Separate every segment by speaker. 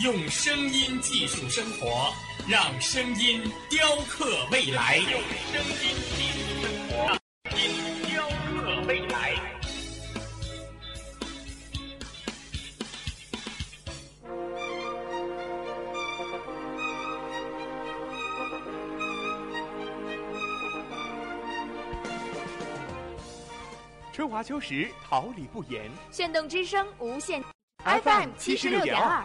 Speaker 1: 用声音技术生活，让声音雕刻未来。用声音技术生活，让声音雕刻未来。
Speaker 2: 春华秋实，桃李不言。
Speaker 3: 炫动之声，无限
Speaker 2: FM 七十六点二。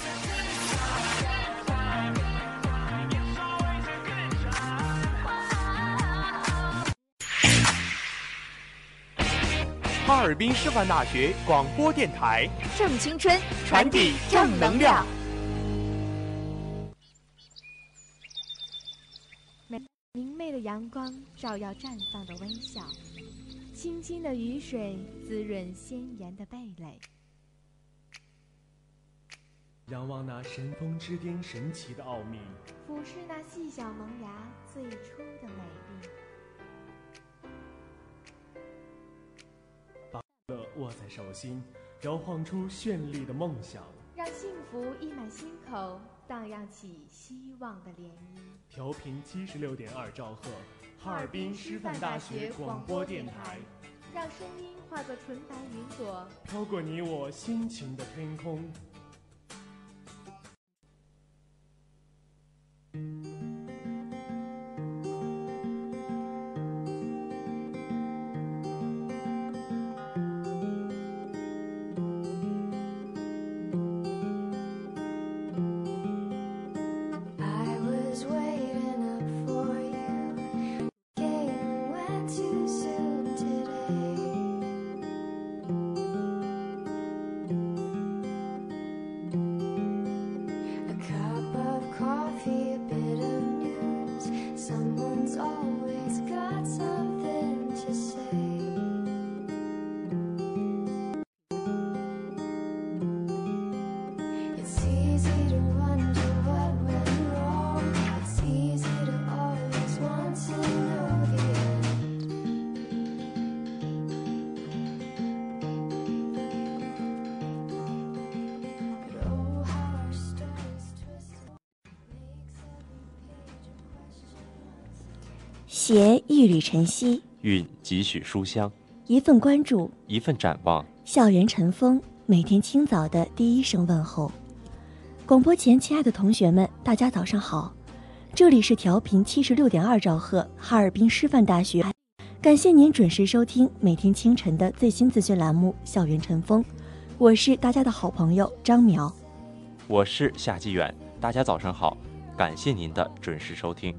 Speaker 2: 哈尔滨师范大学广播电台，
Speaker 3: 正青春，
Speaker 2: 传递正能量。
Speaker 4: 明媚的阳光照耀绽放的微笑，清清的雨水滋润鲜艳的蓓蕾。
Speaker 5: 仰望那神峰之巅神奇的奥秘，
Speaker 4: 俯视那细小萌芽最初的
Speaker 5: 握在手心，摇晃出绚丽的梦想，
Speaker 4: 让幸福溢满心口，荡漾起希望的涟漪。
Speaker 5: 调频七十六点二兆赫，哈尔滨师范大学广播电台，
Speaker 4: 让声音化作纯白云朵，
Speaker 5: 飘过你我心情的天空。
Speaker 6: 一缕晨曦，
Speaker 7: 蕴几许书香，
Speaker 6: 一份关注，
Speaker 7: 一份展望。
Speaker 6: 校园晨风，每天清早的第一声问候。广播前，亲爱的同学们，大家早上好！这里是调频七十六点二兆赫，哈尔滨师范大学。感谢您准时收听每天清晨的最新资讯栏目《校园晨风》，我是大家的好朋友张苗，
Speaker 7: 我是夏季远。大家早上好，感谢您的准时收听。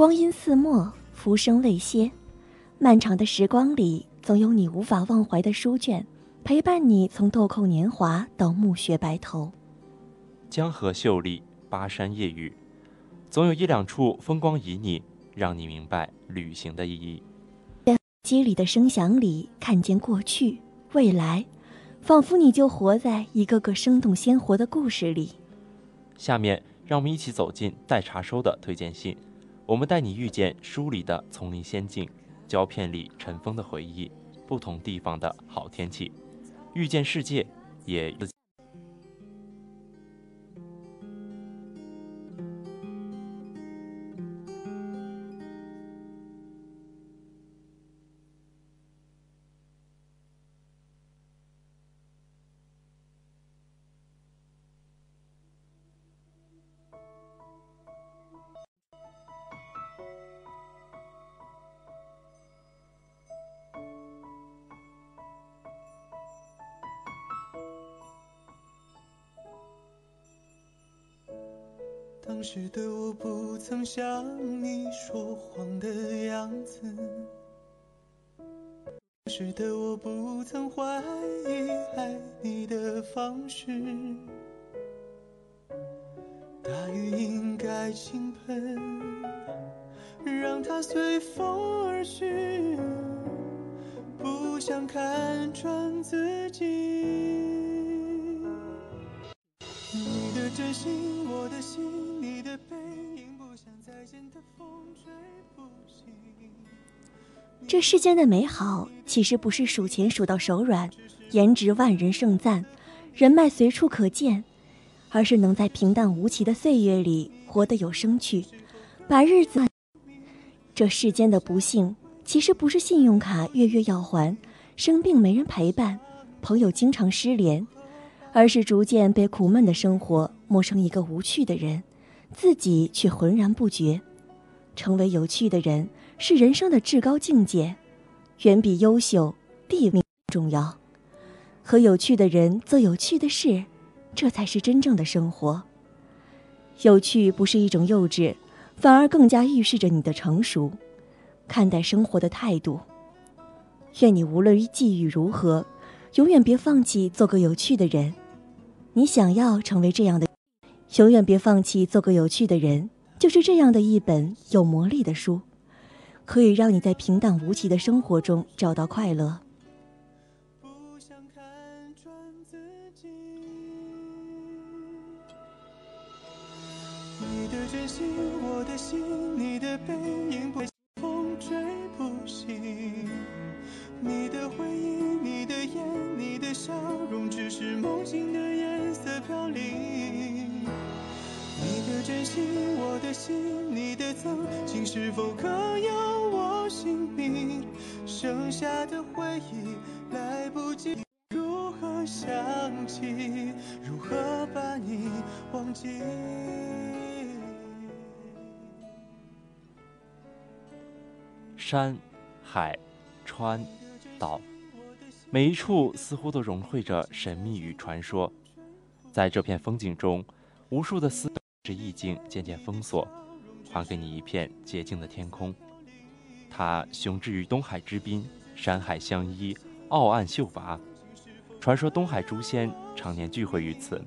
Speaker 6: 光阴似墨，浮生未歇。漫长的时光里，总有你无法忘怀的书卷，陪伴你从豆蔻年华到暮雪白头。
Speaker 7: 江河秀丽，巴山夜雨，总有一两处风光旖旎，让你明白旅行的意义。
Speaker 6: 机里的声响里，看见过去、未来，仿佛你就活在一个个生动鲜活的故事里。
Speaker 7: 下面，让我们一起走进待查收的推荐信，我们带你遇见书里的丛林仙境，胶片里尘封的回忆，不同地方的好天气，遇见世界，也。
Speaker 8: 曾像你说谎的样子，当时的我不曾怀疑爱你的方式。大雨应该倾盆，让它随风而去，不想看穿自己。你的真心，我的心。
Speaker 6: 这世间的美好，其实不是数钱数到手软，颜值万人盛赞，人脉随处可见，而是能在平淡无奇的岁月里活得有生趣，把日子。这世间的不幸，其实不是信用卡月月要还，生病没人陪伴，朋友经常失联，而是逐渐被苦闷的生活磨成一个无趣的人。自己却浑然不觉，成为有趣的人是人生的至高境界，远比优秀地位重要。和有趣的人做有趣的事，这才是真正的生活。有趣不是一种幼稚，反而更加预示着你的成熟，看待生活的态度。愿你无论际遇如何，永远别放弃做个有趣的人。你想要成为这样的。永远别放弃做个有趣的人，就是这样的一本有魔力的书，可以让你在平淡无奇的生活中找到快乐。
Speaker 8: 你的真心，我的心，你的背影被风吹不醒，你的回忆，你的眼，你的笑容，只是梦境的颜色飘零。真心，我的心，你的曾经是否可有我姓名？剩下的回忆来不及，如何想起？如何把你忘记？
Speaker 7: 山、海、川、岛，每一处似乎都融汇着神秘与传说。在这片风景中，无数的思。这意境渐渐封锁，还给你一片洁净的天空。它雄踞于东海之滨，山海相依，傲岸秀拔。传说东海诸仙常年聚会于此。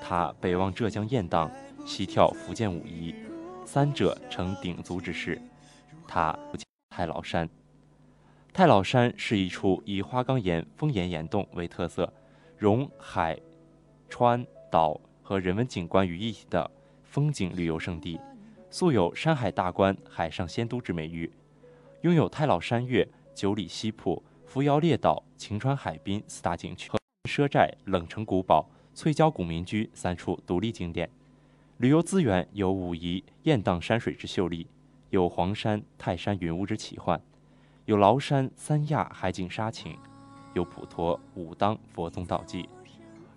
Speaker 7: 它北望浙江雁荡，西眺福建武夷，三者成鼎足之势。它太姥山。太姥山是一处以花岗岩风岩岩洞为特色，融海、川、岛。和人文景观于一体的风景旅游胜地，素有“山海大观”“海上仙都”之美誉，拥有太老山岳、九里西瀑、扶摇列岛、晴川海滨四大景区和赊寨、冷城古堡、翠郊古民居三处独立景点。旅游资源有武夷雁荡山水之秀丽，有黄山泰山云雾之奇幻，有崂山三亚海景沙情，有普陀武当佛宗道迹。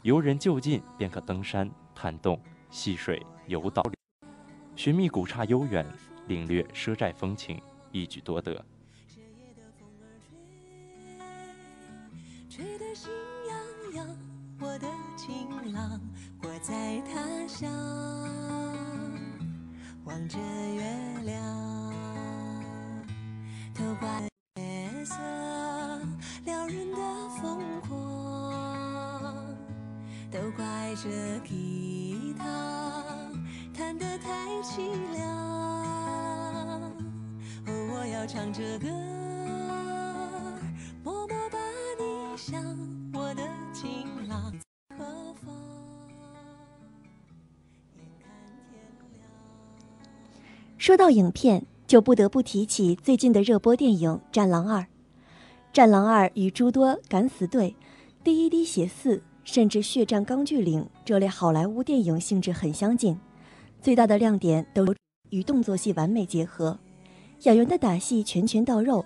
Speaker 7: 游人就近便可登山。探洞、戏水、游岛，寻觅古刹悠远，领略赊寨风情，一举多得。
Speaker 9: 吹得心痒痒，我的情郎，我在他乡，望着月亮，头挂月色，撩人的疯狂。都怪这吉他弹得太凄凉。哦，我要唱着歌，默默把你想，我的情郎何方？眼看天亮。
Speaker 6: 说到影片，就不得不提起最近的热播电影《战狼二》。《战狼二》与诸多敢死队、第一滴血四，甚至血战钢锯岭这类好莱坞电影性质很相近，最大的亮点都与动作戏完美结合，演员的打戏拳拳到肉，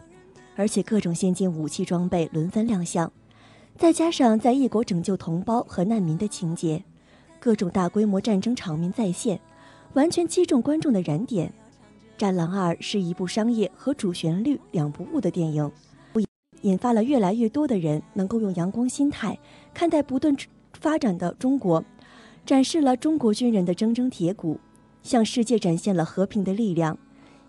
Speaker 6: 而且各种先进武器装备轮番亮相，再加上在异国拯救同胞和难民的情节，各种大规模战争场面再现，完全击中观众的燃点。《战狼二》是一部商业和主旋律两不误的电影，引发了越来越多的人能够用阳光心态看待不断发展的中国，展示了中国军人的铮铮铁骨，向世界展现了和平的力量，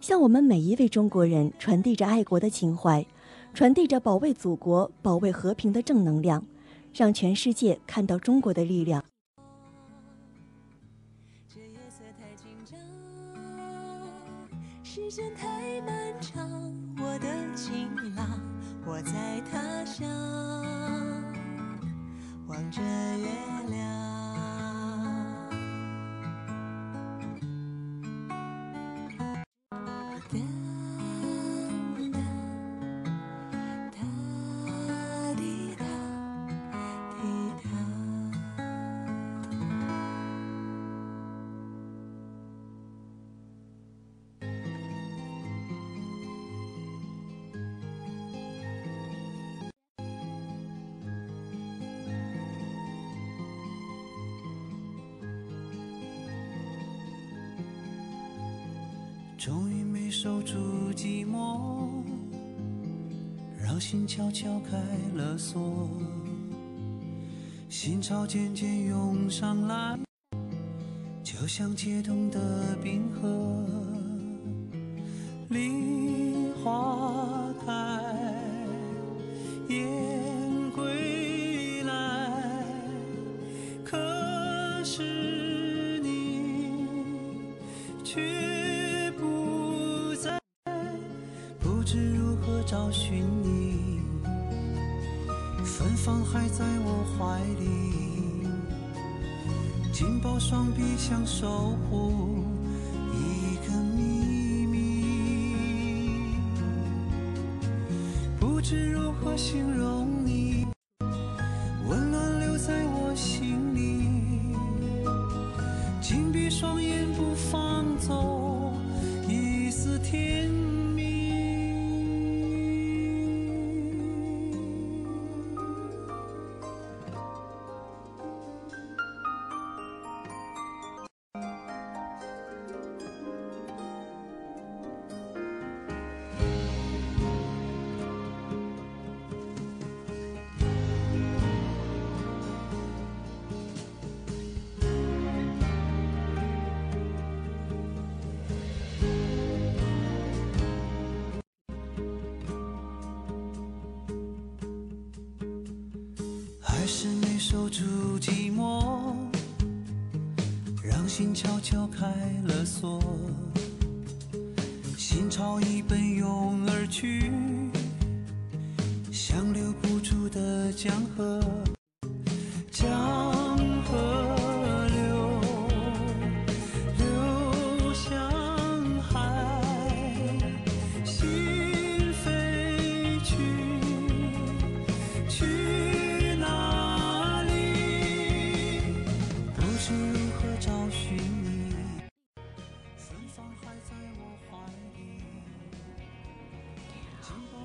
Speaker 6: 向我们每一位中国人传递着爱国的情怀，传递着保卫祖国、保卫和平的正能量，让全世界看到中国的力量。
Speaker 9: 时间太漫长，我的情郎，我在他乡，望着月亮。
Speaker 10: 渐渐涌上来，就像解冻的冰河。梨花开，燕归来，可是你却不在，不知如何找寻你，芬芳还在紧抱双臂想守护一个秘密，不知如何形容。心悄悄开了锁，心潮已奔涌而去，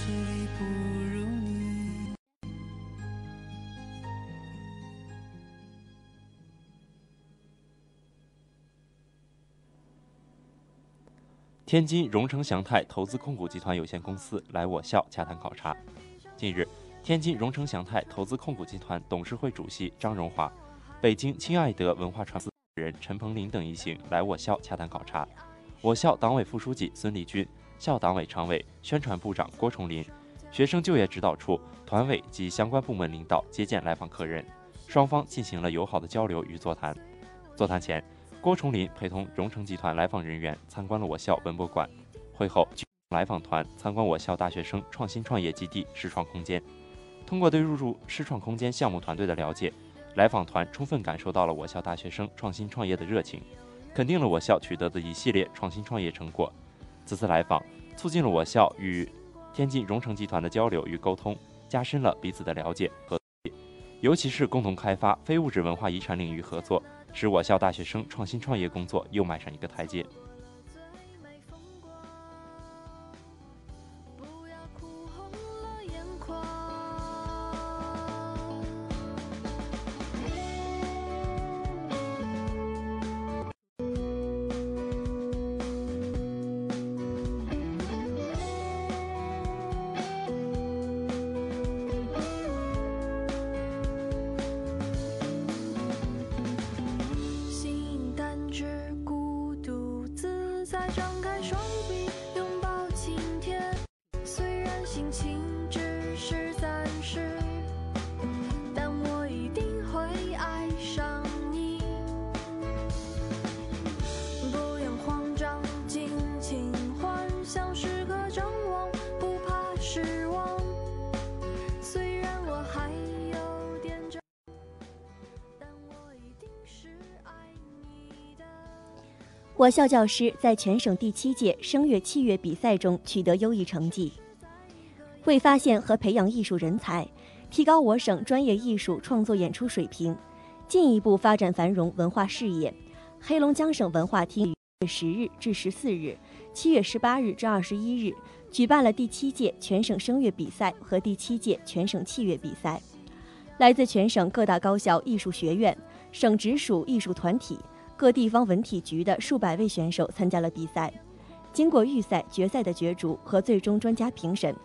Speaker 8: 实力不如。
Speaker 7: 天津荣成祥泰投资控股集团有限公司来我校洽谈考察。近日，天津荣成祥泰投资控股集团董事会主席张荣华、北京亲爱德文化传播人陈鹏林等一行来我校洽谈考察。我校党委副书记孙立军、校党委常委、宣传部长郭崇林、学生就业指导处团委及相关部门领导接见来访客人，双方进行了友好的交流与座谈。座谈前，郭崇林陪同荣成集团来访人员参观了我校文博馆。会后，来访团参观我校大学生创新创业基地视创空间。通过对入驻视创空间项目团队的了解，来访团充分感受到了我校大学生创新创业的热情。肯定了我校取得的一系列创新创业成果。此次来访促进了我校与天津荣成集团的交流与沟通，加深了彼此的了解和，尤其是共同开发非物质文化遗产领域合作，使我校大学生创新创业工作又迈上一个台阶。
Speaker 6: 我校教师在全省第七届声乐器乐比赛中取得优异成绩，为发现和培养艺术人才，提高我省专业艺术创作演出水平，进一步发展繁荣文化事业，黑龙江省文化厅于十日至十四日、七月十八日至二十一日举办了第七届全省声乐比赛和第七届全省器乐比赛，来自全省各大高校艺术学院、省直属艺术团体。各地方文体局的数百位选手参加了比赛，经过预赛、决赛的角逐和最终专家评审，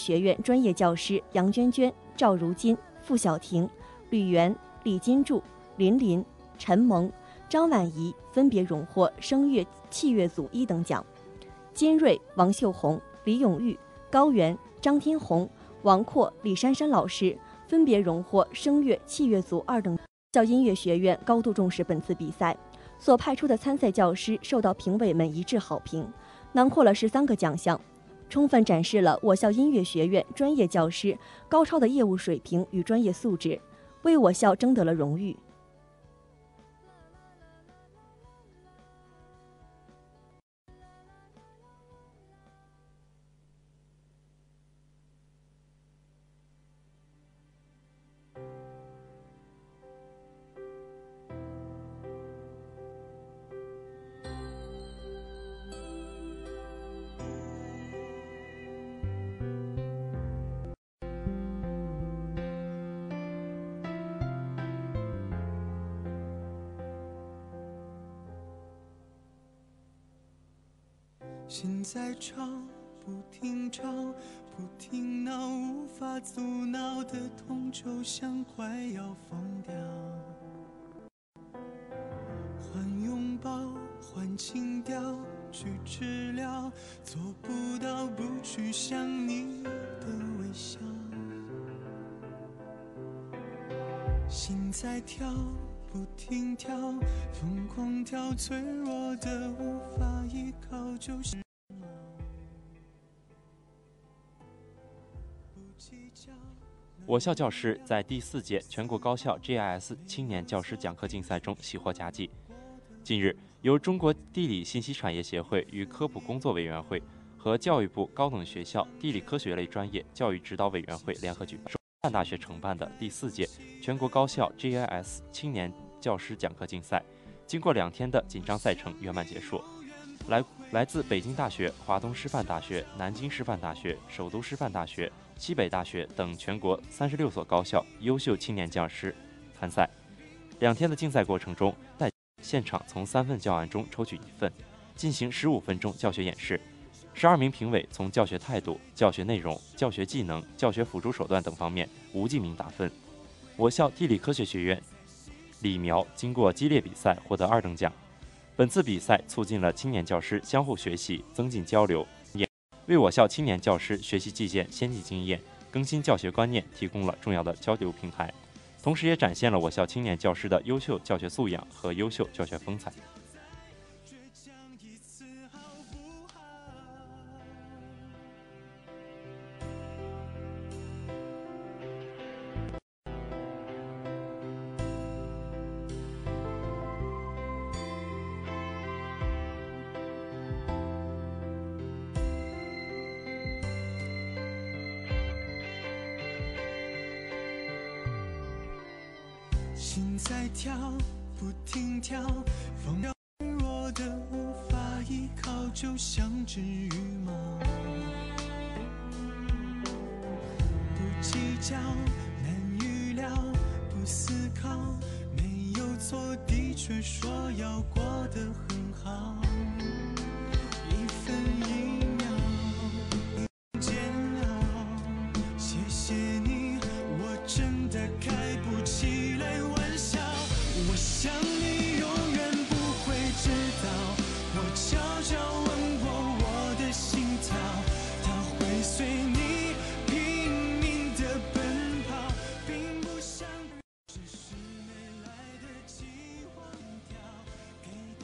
Speaker 6: 学院专业教师杨娟娟、赵如金、付晓婷、吕媛、李金柱、林林、陈萌、张婉怡分别荣获声乐器乐组一等奖，金瑞、王秀红、李永玉、高原、张天红、王阔、李珊珊老师分别荣获声乐器乐组二等。校音乐学院高度重视本次比赛。所派出的参赛教师受到评委们一致好评，囊括了十三个奖项，充分展示了我校音乐学院专业教师高超的业务水平与专业素质，为我校争得了荣誉。
Speaker 8: 在唱，不停唱，不停闹，无法阻挠的痛，就像快要疯掉。换拥抱，换情调，去治疗，做不到不去想你的微笑。心在跳，不停跳，疯狂跳，脆弱的无法依靠，就是。
Speaker 7: 我校教师在第四届全国高校 GIS 青年教师讲课竞赛中喜获佳绩。近日，由中国地理信息产业协会与科普工作委员会和教育部高等学校地理科学类专业教育指导委员会联合举办，办大学承办的第四届全国高校 GIS 青年教师讲课竞赛，经过两天的紧张赛程圆满结束。来来自北京大学、华东师范大学、南京师范大学、首都师范大学、西北大学等全国三十六所高校优秀青年教师参赛。两天的竞赛过程中，在现场从三份教案中抽取一份，进行十五分钟教学演示。十二名评委从教学态度、教学内容、教学技能、教学辅助手段等方面无记名打分。我校地理科学学院李苗经过激烈比赛获得二等奖。本次比赛促进了青年教师相互学习、增进交流，也为我校青年教师学习借鉴先进经验、更新教学观念提供了重要的交流平台，同时也展现了我校青年教师的优秀教学素养和优秀教学风采。
Speaker 8: 心在跳，不停跳，风要弱的无法依靠，就像只羽毛。不计较，难预料，不思考，没有错，的确说要过得很好。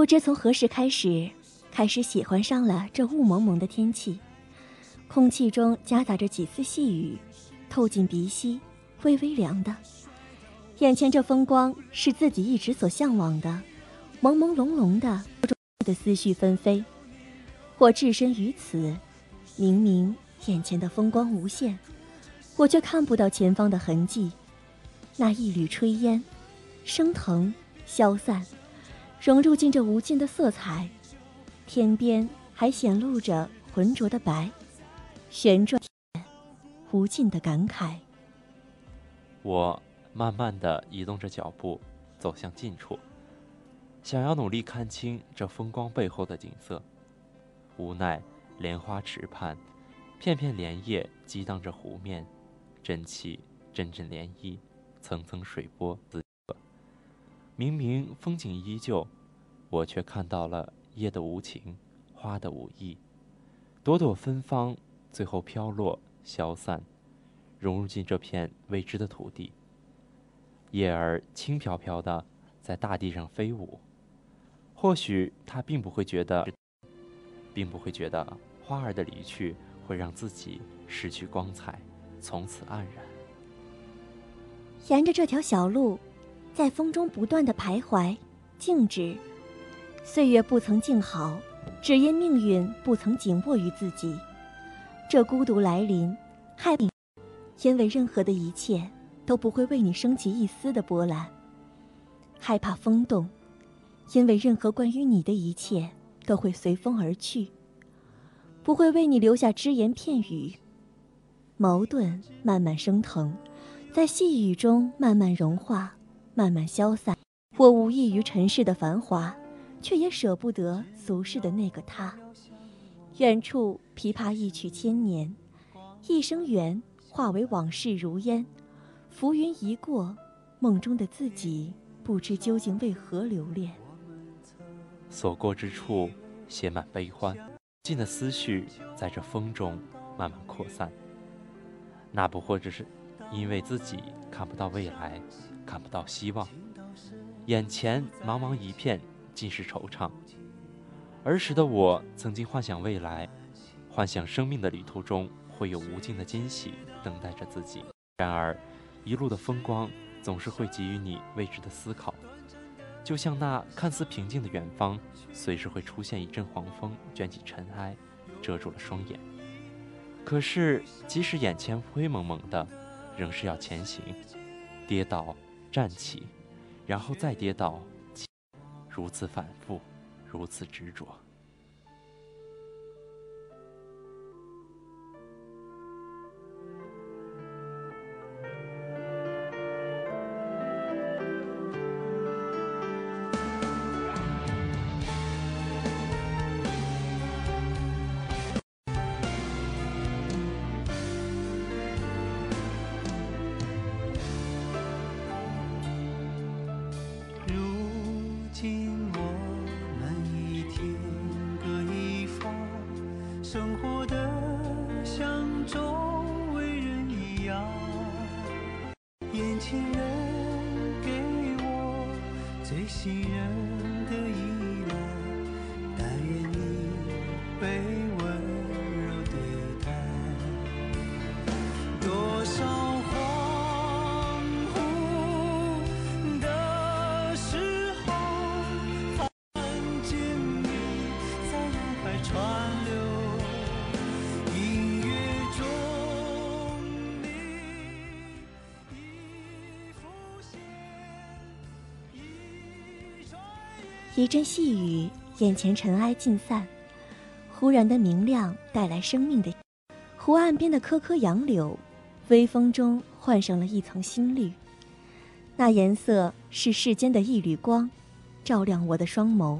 Speaker 8: 不知
Speaker 6: 从何时开始，开始喜欢上了这雾蒙蒙的天气，空气中夹杂着几丝细雨，透进鼻息，微微凉的。眼前这风光是自己一直所向往的，朦朦胧胧的，的思绪纷飞。我置身于此，明明眼前的风光无限，我却看不到前方的痕迹。那一缕炊烟，升腾，消散。融入进这无尽的色彩，天边还显露着浑浊的白，旋转，无尽的感慨。
Speaker 7: 我慢慢的移动着脚步，走向近处，想要努力看清这风光背后的景色。无奈莲花池畔，片片莲叶激荡着湖面，真气阵阵涟漪，层层水波。明明风景依旧，我却看到了夜的无情，花的无意，朵朵芬芳，最后飘落消散，融入进这片未知的土地。叶儿轻飘飘的在大地上飞舞，或许他并不会觉得，并不会觉得花儿的离去会让自己失去光彩，从此黯然。
Speaker 6: 沿着这条小路，在风中不断的徘徊、静止。岁月不曾静好，只因命运不曾紧握于自己。这孤独来临，害，因为任何的一切都不会为你升起一丝的波澜。害怕风动，因为任何关于你的一切都会随风而去，不会为你留下只言片语。矛盾慢慢升腾，在细雨中慢慢融化，慢慢消散。我无异于尘世的繁华，却也舍不得俗世的那个他。远处琵琶一曲千年，一生缘化为往事如烟。浮云一过，梦中的自己不知究竟为何留恋。
Speaker 7: 所过之处，写满悲欢，尽的思绪在这风中慢慢扩散。那不或者是因为自己看不到未来，看不到希望，眼前茫茫一片，尽是惆怅。儿时的我曾经幻想未来，幻想生命的旅途中会有无尽的惊喜等待着自己。然而，一路的风光总是会给予你未知的思考。就像那看似平静的远方，随时会出现一阵黄风，卷起尘埃，遮住了双眼。可是，即使眼前灰蒙蒙的，仍是要前行，跌倒，站起，然后再跌倒，如此反复，如此执着。
Speaker 10: 情人给我最信任的依赖但愿你被
Speaker 6: 一阵细雨，眼前尘埃尽散，忽然的明亮带来生命的。湖岸边的棵棵杨柳，微风中换上了一层新绿。那颜色是世间的一缕光，照亮我的双眸。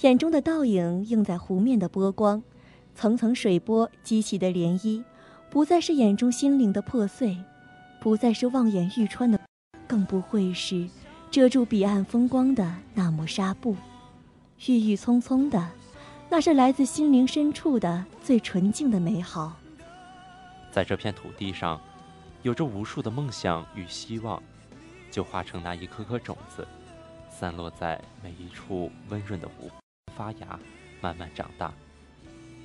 Speaker 6: 眼中的倒影映在湖面的波光，层层水波激起的涟漪，不再是眼中心灵的破碎，不再是望眼欲穿的，更不会是。遮住彼岸风光的那抹纱布，郁郁葱葱的，那是来自心灵深处的最纯净的美好。
Speaker 7: 在这片土地上，有着无数的梦想与希望，就化成那一颗颗种子，散落在每一处温润的湖，发芽，慢慢长大，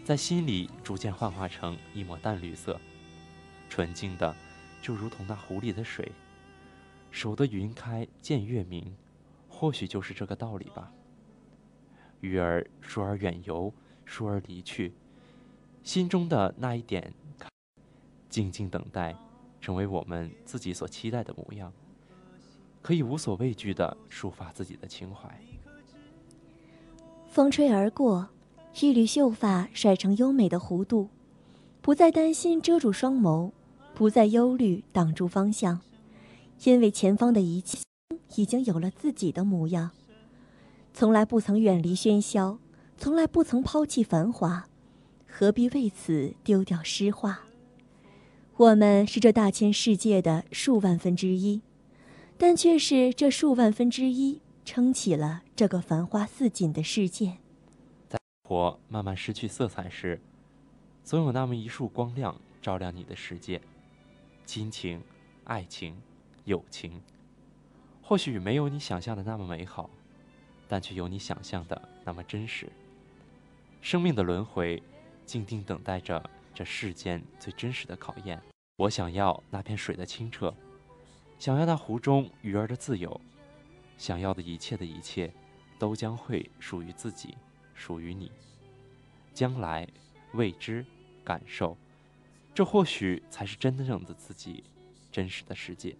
Speaker 7: 在心里逐渐幻化成一抹淡绿色，纯净的，就如同那湖里的水。守得云开见月明，或许就是这个道理吧。鱼儿疏而远游，疏而离去，心中的那一点，静静等待，成为我们自己所期待的模样，可以无所畏惧的抒发自己的情怀。
Speaker 6: 风吹而过，一缕秀发甩成优美的弧度，不再担心遮住双眸，不再忧虑挡住方向。因为前方的一切已经有了自己的模样，从来不曾远离喧嚣，从来不曾抛弃繁华，何必为此丢掉诗画？我们是这大千世界的数万分之一，但却是这数万分之一撑起了这个繁花似锦的世界。
Speaker 7: 在火慢慢失去色彩时，总有那么一束光亮照亮你的世界，亲情，爱情。友情，或许没有你想象的那么美好，但却有你想象的那么真实。生命的轮回，静静等待着这世间最真实的考验。我想要那片水的清澈，想要那湖中鱼儿的自由，想要的一切的一切，都将会属于自己，属于你。将来，未知，感受，这或许才是真正的自己，真实的世界。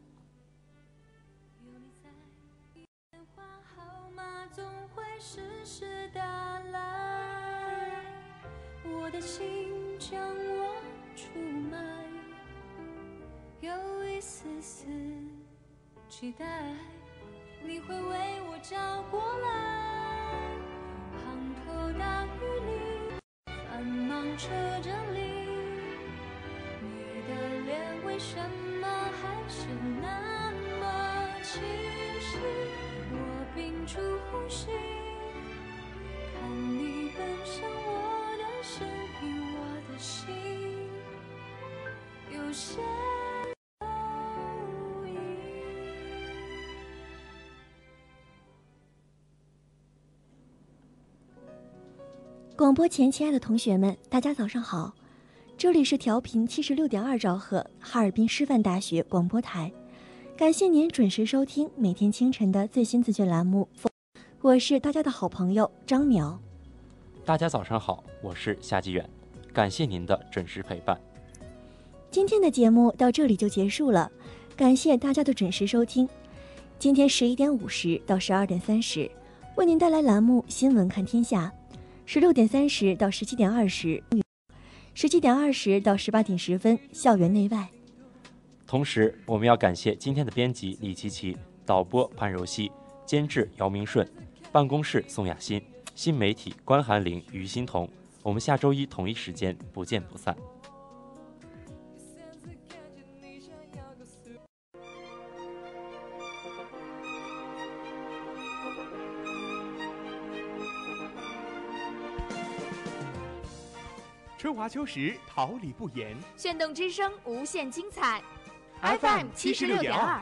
Speaker 9: 我的心将我出卖，有一丝丝期待，你会为我找过来。
Speaker 11: 滂沱大雨里，繁忙车站里，你的脸为什么还是那么清晰？我屏住呼吸，看你奔向我的身影，我的心有些犹疑。
Speaker 6: 广播前，亲爱的同学们，大家早上好，这里是调频七十六点二兆赫哈尔滨师范大学广播台，感谢您准时收听每天清晨的最新资讯栏目，我是大家的好朋友张苗。
Speaker 7: 大家早上好，我是夏继远，感谢您的准时陪伴。
Speaker 6: 今天的节目到这里就结束了，感谢大家的准时收听。今天十一点五十到十二点三十，为您带来栏目《新闻看天下》；十六点三十到十七点二十，十七点二十到十八点十分，校园内外。
Speaker 7: 同时，我们要感谢今天的编辑李琪琪、导播潘柔熙、监制姚明顺、办公室宋雅欣、新媒体关寒玲、于欣彤。我们下周一同一时间不见不散。
Speaker 2: 春华秋实，桃李不言。
Speaker 3: 炫动之声，无限精彩。
Speaker 2: FM 七十六点二。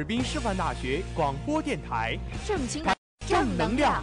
Speaker 2: 哈尔滨师范大学广播电台，
Speaker 3: 正情，正能量。